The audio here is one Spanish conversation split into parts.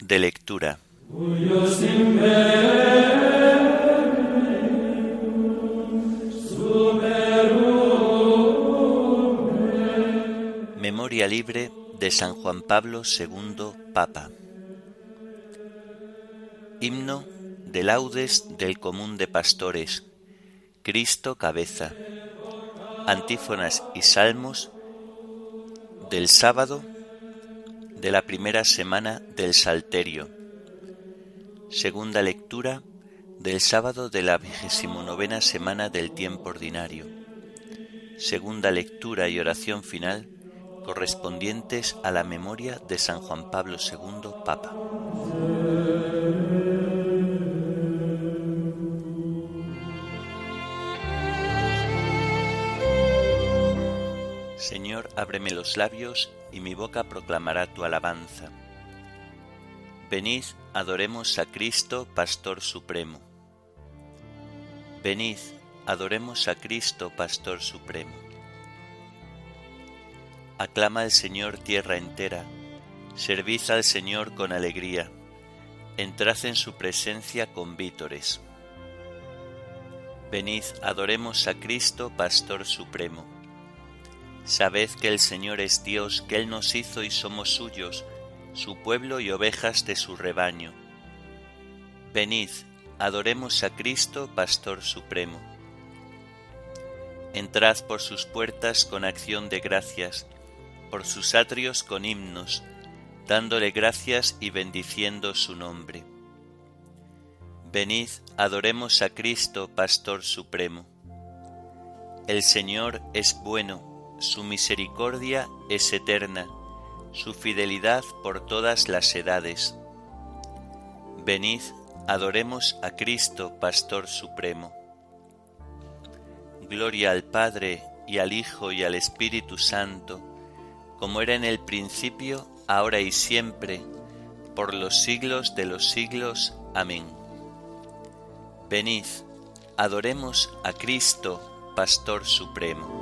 De lectura. Memoria libre de San Juan Pablo II, Papa. Himno de laudes del común de pastores. Cristo cabeza. Antífonas y salmos del sábado de la primera semana del Salterio. Segunda lectura del sábado de la vigésimo novena semana del tiempo ordinario. Segunda lectura y oración final correspondientes a la memoria de San Juan Pablo II, Papa. Señor, ábreme los labios y mi boca proclamará tu alabanza. Venid, adoremos a Cristo, Pastor Supremo. Venid, adoremos a Cristo, Pastor Supremo. Aclama al Señor tierra entera, servid al Señor con alegría, entrad en su presencia con vítores. Venid, adoremos a Cristo, Pastor Supremo. Sabed que el Señor es Dios, que Él nos hizo y somos suyos, su pueblo y ovejas de su rebaño. Venid, adoremos a Cristo, Pastor Supremo. Entrad por sus puertas con acción de gracias, por sus atrios con himnos, dándole gracias y bendiciendo su nombre. Venid, adoremos a Cristo, Pastor Supremo. El Señor es bueno, su misericordia es eterna, su fidelidad por todas las edades. Venid, adoremos a Cristo, Pastor Supremo. Gloria al Padre y al Hijo y al Espíritu Santo, como era en el principio, ahora y siempre, por los siglos de los siglos. Amén. Venid, adoremos a Cristo, Pastor Supremo.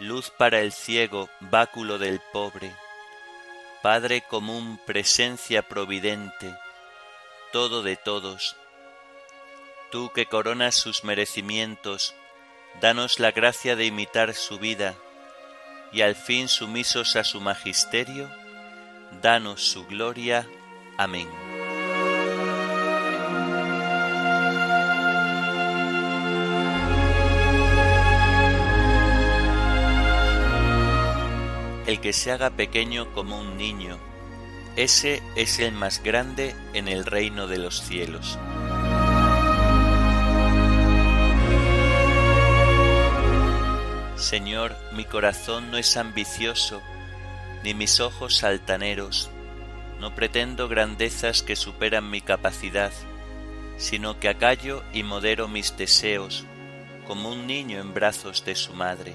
luz para el ciego, báculo del pobre, Padre común, presencia providente, todo de todos. Tú que coronas sus merecimientos, danos la gracia de imitar su vida, y al fin sumisos a su magisterio, danos su gloria. Amén. El que se haga pequeño como un niño, ese es el más grande en el reino de los cielos. Señor, mi corazón no es ambicioso, ni mis ojos altaneros, no pretendo grandezas que superan mi capacidad, sino que acallo y modero mis deseos, como un niño en brazos de su madre.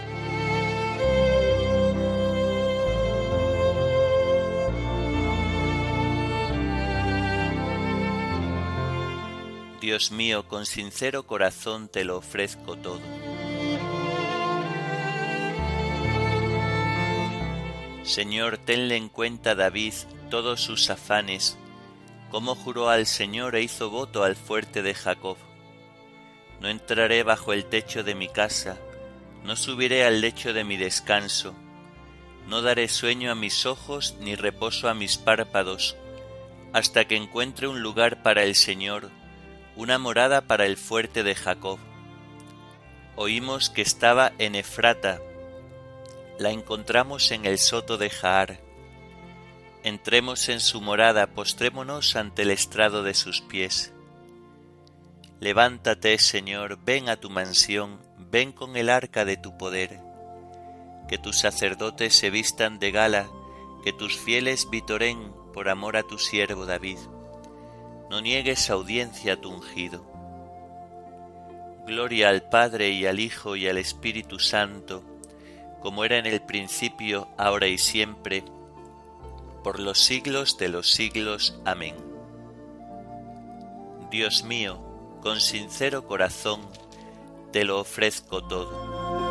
Dios mío, con sincero corazón te lo ofrezco todo. Señor, tenle en cuenta David todos sus afanes, como juró al Señor e hizo voto al fuerte de Jacob. No entraré bajo el techo de mi casa, no subiré al lecho de mi descanso, No daré sueño a mis ojos ni reposo a mis párpados, hasta que encuentre un lugar para el Señor, una morada para el fuerte de Jacob. Oímos que estaba en Efrata, la encontramos en el soto de Jaar. Entremos en su morada, postrémonos ante el estrado de sus pies. Levántate, Señor, ven a tu mansión, ven con el arca de tu poder. Que tus sacerdotes se vistan de gala, que tus fieles vitoren por amor a tu siervo David. No niegues audiencia a tu ungido. Gloria al Padre y al Hijo y al Espíritu Santo, como era en el principio, ahora y siempre, por los siglos de los siglos. Amén. Dios mío, con sincero corazón, te lo ofrezco todo.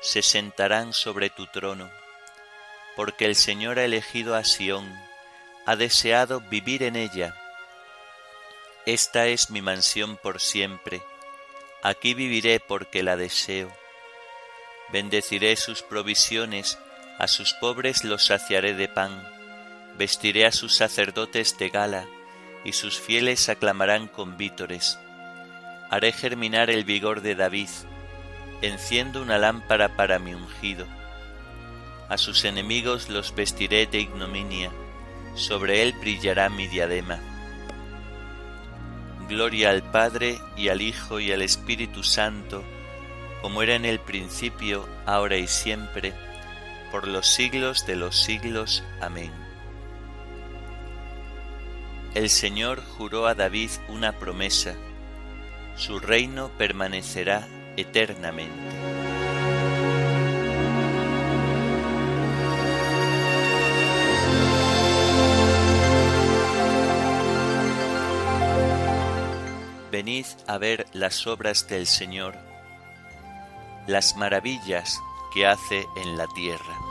se sentarán sobre tu trono, porque el Señor ha elegido a Sión, ha deseado vivir en ella. Esta es mi mansión por siempre, aquí viviré porque la deseo. Bendeciré sus provisiones, a sus pobres los saciaré de pan, vestiré a sus sacerdotes de gala, y sus fieles aclamarán con vítores. Haré germinar el vigor de David, enciendo una lámpara para mi ungido. A sus enemigos los vestiré de ignominia, sobre él brillará mi diadema. Gloria al Padre y al Hijo y al Espíritu Santo, como era en el principio, ahora y siempre, por los siglos de los siglos. Amén. El Señor juró a David una promesa, su reino permanecerá eternamente. Venid a ver las obras del Señor, las maravillas que hace en la tierra.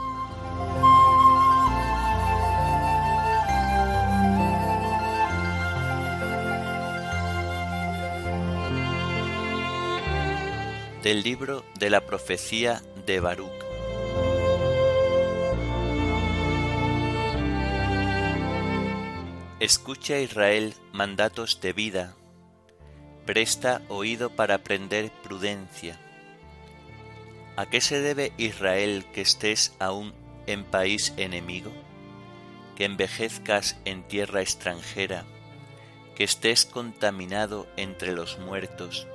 Del libro de la profecía de Baruch. Escucha Israel mandatos de vida, presta oído para aprender prudencia. ¿A qué se debe Israel que estés aún en país enemigo? Que envejezcas en tierra extranjera, que estés contaminado entre los muertos,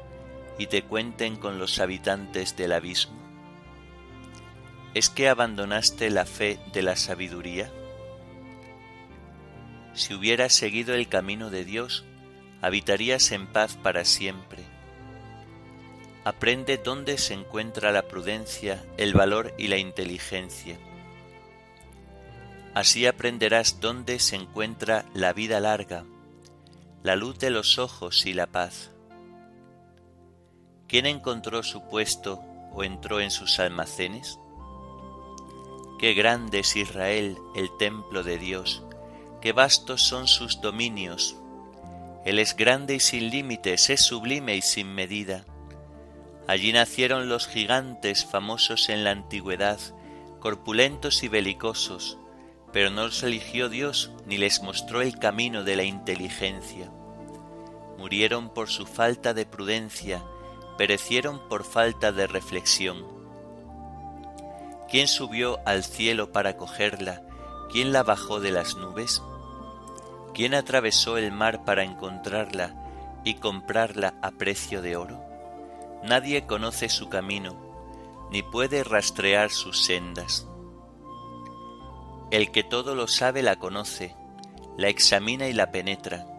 y te cuenten con los habitantes del abismo? ¿Es que abandonaste la fe de la sabiduría? Si hubieras seguido el camino de Dios, habitarías en paz para siempre. Aprende dónde se encuentra la prudencia, el valor y la inteligencia. Así aprenderás dónde se encuentra la vida larga, la luz de los ojos y la paz. ¿Quién encontró su puesto o entró en sus almacenes? Qué grande es Israel, el templo de Dios, qué vastos son sus dominios. Él es grande y sin límites, es sublime y sin medida. Allí nacieron los gigantes famosos en la antigüedad, corpulentos y belicosos, pero no los eligió Dios ni les mostró el camino de la inteligencia. Murieron por su falta de prudencia, perecieron por falta de reflexión. ¿Quién subió al cielo para cogerla? ¿Quién la bajó de las nubes? ¿Quién atravesó el mar para encontrarla y comprarla a precio de oro? Nadie conoce su camino, ni puede rastrear sus sendas. El que todo lo sabe la conoce, la examina y la penetra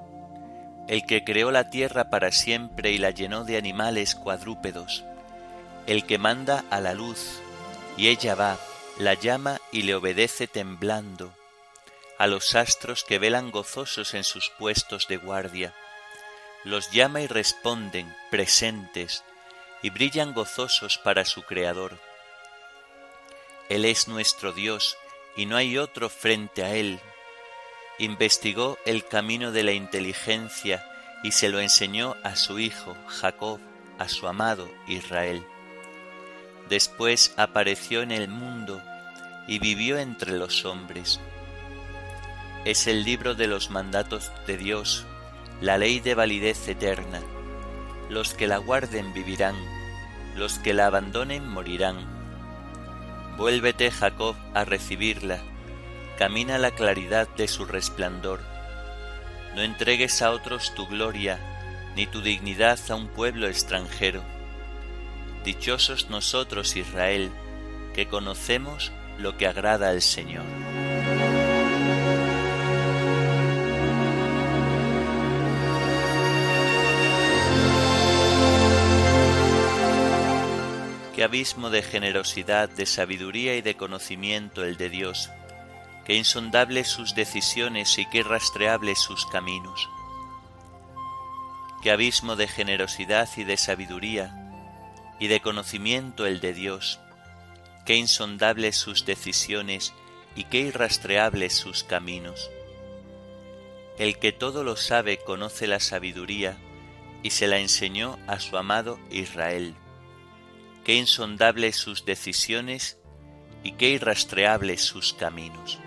el que creó la tierra para siempre y la llenó de animales cuadrúpedos, el que manda a la luz, y ella va, la llama y le obedece temblando, a los astros que velan gozosos en sus puestos de guardia, los llama y responden, presentes, y brillan gozosos para su Creador. Él es nuestro Dios, y no hay otro frente a Él. Investigó el camino de la inteligencia y se lo enseñó a su hijo Jacob, a su amado Israel. Después apareció en el mundo y vivió entre los hombres. Es el libro de los mandatos de Dios, la ley de validez eterna. Los que la guarden vivirán, los que la abandonen morirán. Vuélvete, Jacob, a recibirla, camina la claridad de su resplandor. No entregues a otros tu gloria, ni tu dignidad a un pueblo extranjero Dichosos nosotros, Israel, que conocemos lo que agrada al Señor. Qué abismo de generosidad, de sabiduría y de conocimiento el de Dios, qué insondables sus decisiones y qué rastreables sus caminos. Qué abismo de generosidad y de sabiduría, y de conocimiento el de Dios, qué insondables sus decisiones y qué irrastreables sus caminos. El que todo lo sabe conoce la sabiduría y se la enseñó a su amado Israel. Qué insondables sus decisiones y qué irrastreables sus caminos.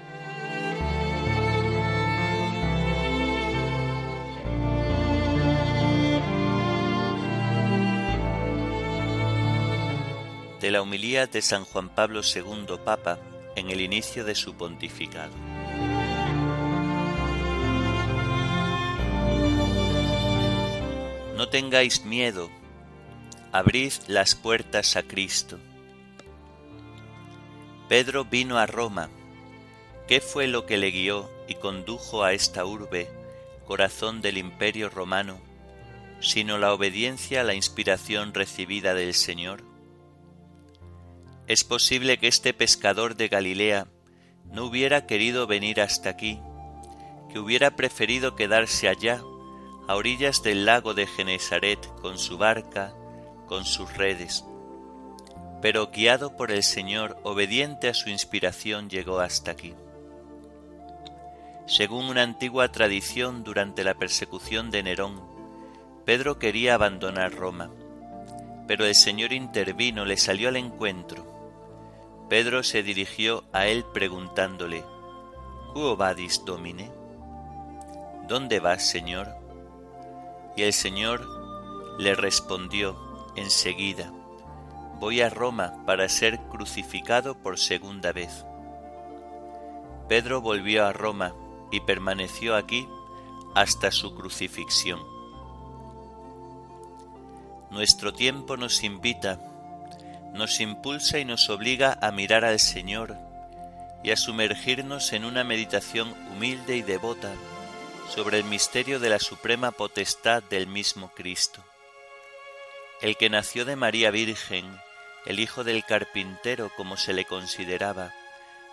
La humilía de San Juan Pablo II Papa en el inicio de su pontificado. No tengáis miedo, abrid las puertas a Cristo. Pedro vino a Roma. ¿Qué fue lo que le guió y condujo a esta urbe, corazón del imperio romano, sino la obediencia a la inspiración recibida del Señor? Es posible que este pescador de Galilea no hubiera querido venir hasta aquí, que hubiera preferido quedarse allá, a orillas del lago de Genesaret, con su barca, con sus redes. Pero guiado por el Señor, obediente a su inspiración, llegó hasta aquí. Según una antigua tradición durante la persecución de Nerón, Pedro quería abandonar Roma, pero el Señor intervino, le salió al encuentro Pedro se dirigió a él preguntándole, ¿Quo vadis, Domine? ¿Dónde vas, Señor? Y el Señor le respondió enseguida, Voy a Roma para ser crucificado por segunda vez. Pedro volvió a Roma y permaneció aquí hasta su crucifixión. Nuestro tiempo nos invita nos impulsa y nos obliga a mirar al Señor y a sumergirnos en una meditación humilde y devota sobre el misterio de la suprema potestad del mismo Cristo. El que nació de María Virgen, el Hijo del carpintero como se le consideraba,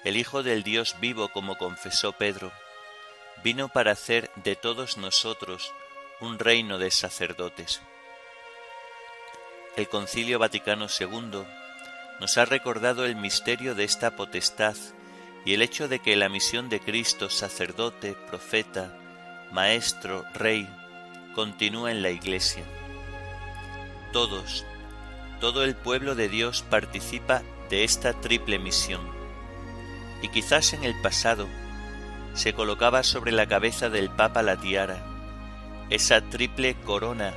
el Hijo del Dios vivo como confesó Pedro, vino para hacer de todos nosotros un reino de sacerdotes el Concilio Vaticano II nos ha recordado el misterio de esta potestad y el hecho de que la misión de Cristo, sacerdote, profeta, maestro, rey, continúa en la Iglesia. Todos, todo el pueblo de Dios participa de esta triple misión. Y quizás en el pasado se colocaba sobre la cabeza del Papa la tiara, esa triple corona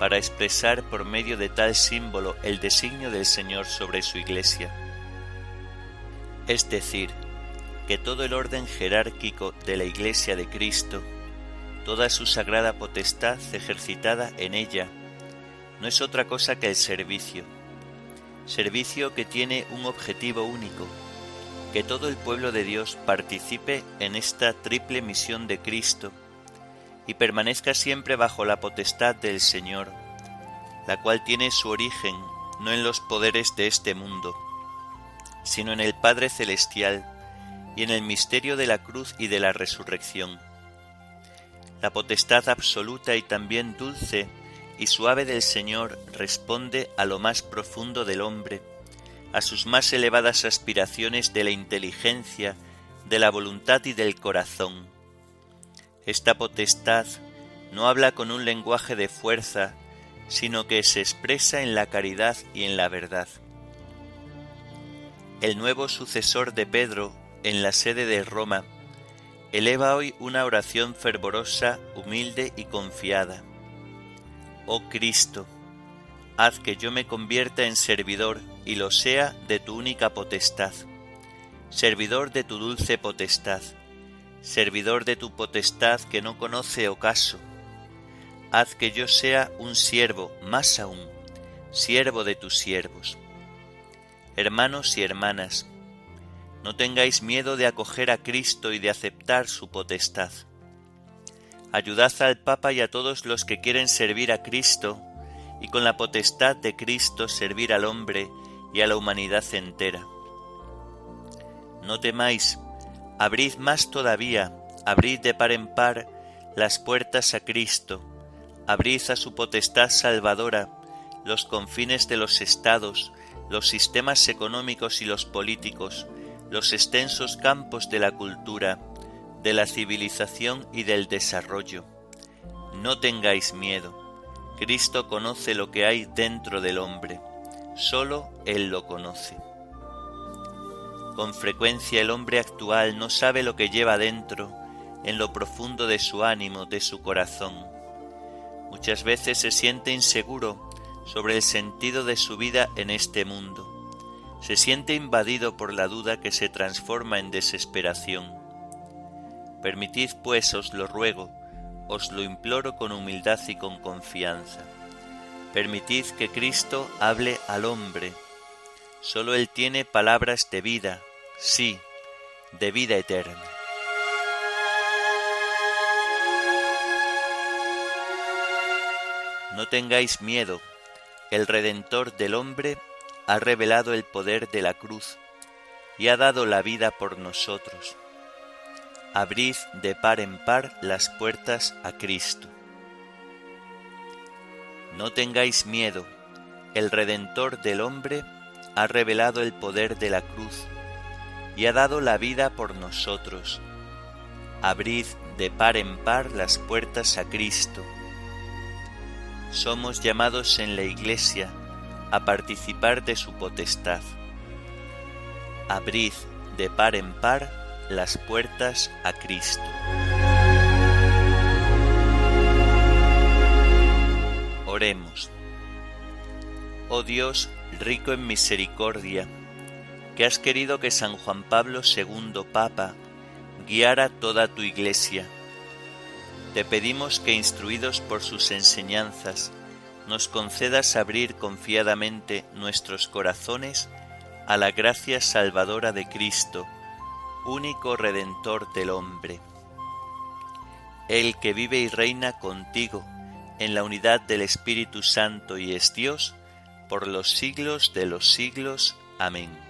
para expresar por medio de tal símbolo el designio del Señor sobre su Iglesia. Es decir, que todo el orden jerárquico de la Iglesia de Cristo, toda su sagrada potestad ejercitada en ella, no es otra cosa que el servicio, servicio que tiene un objetivo único, que todo el pueblo de Dios participe en esta triple misión de Cristo, y permanezca siempre bajo la potestad del Señor, la cual tiene su origen no en los poderes de este mundo, sino en el Padre Celestial y en el misterio de la cruz y de la resurrección. La potestad absoluta y también dulce y suave del Señor responde a lo más profundo del hombre, a sus más elevadas aspiraciones de la inteligencia, de la voluntad y del corazón. Esta potestad no habla con un lenguaje de fuerza, sino que se expresa en la caridad y en la verdad. El nuevo sucesor de Pedro en la sede de Roma eleva hoy una oración fervorosa, humilde y confiada. Oh Cristo, haz que yo me convierta en servidor y lo sea de tu única potestad, servidor de tu dulce potestad, servidor de tu potestad que no conoce ocaso. Haz que yo sea un siervo, más aún, siervo de tus siervos. Hermanos y hermanas, no tengáis miedo de acoger a Cristo y de aceptar su potestad. Ayudad al Papa y a todos los que quieren servir a Cristo y con la potestad de Cristo servir al hombre y a la humanidad entera. No temáis, abrid más todavía, abrid de par en par las puertas a Cristo, abrid a su potestad salvadora los confines de los estados, los sistemas económicos y los políticos, los extensos campos de la cultura, de la civilización y del desarrollo. No tengáis miedo. Cristo conoce lo que hay dentro del hombre. Solo Él lo conoce. Con frecuencia el hombre actual no sabe lo que lleva dentro, en lo profundo de su ánimo, de su corazón. Muchas veces se siente inseguro sobre el sentido de su vida en este mundo se siente invadido por la duda que se transforma en desesperación. Permitid pues, os lo ruego, os lo imploro con humildad y con confianza. Permitid que Cristo hable al hombre. Solo Él tiene palabras de vida, sí, de vida eterna. No tengáis miedo, el Redentor del hombre ha revelado el poder de la cruz y ha dado la vida por nosotros. Abrid de par en par las puertas a Cristo. No tengáis miedo, el Redentor del hombre ha revelado el poder de la cruz y ha dado la vida por nosotros. Abrid de par en par las puertas a Cristo. Somos llamados en la Iglesia a participar de su potestad. Abrid de par en par las puertas a Cristo. Oremos. Oh Dios, rico en misericordia, que has querido que San Juan Pablo II, Papa, guiara toda tu Iglesia. Te pedimos que, instruidos por sus enseñanzas, nos concedas abrir confiadamente nuestros corazones a la gracia salvadora de Cristo, único Redentor del hombre. El que vive y reina contigo en la unidad del Espíritu Santo y es Dios, por los siglos de los siglos. Amén.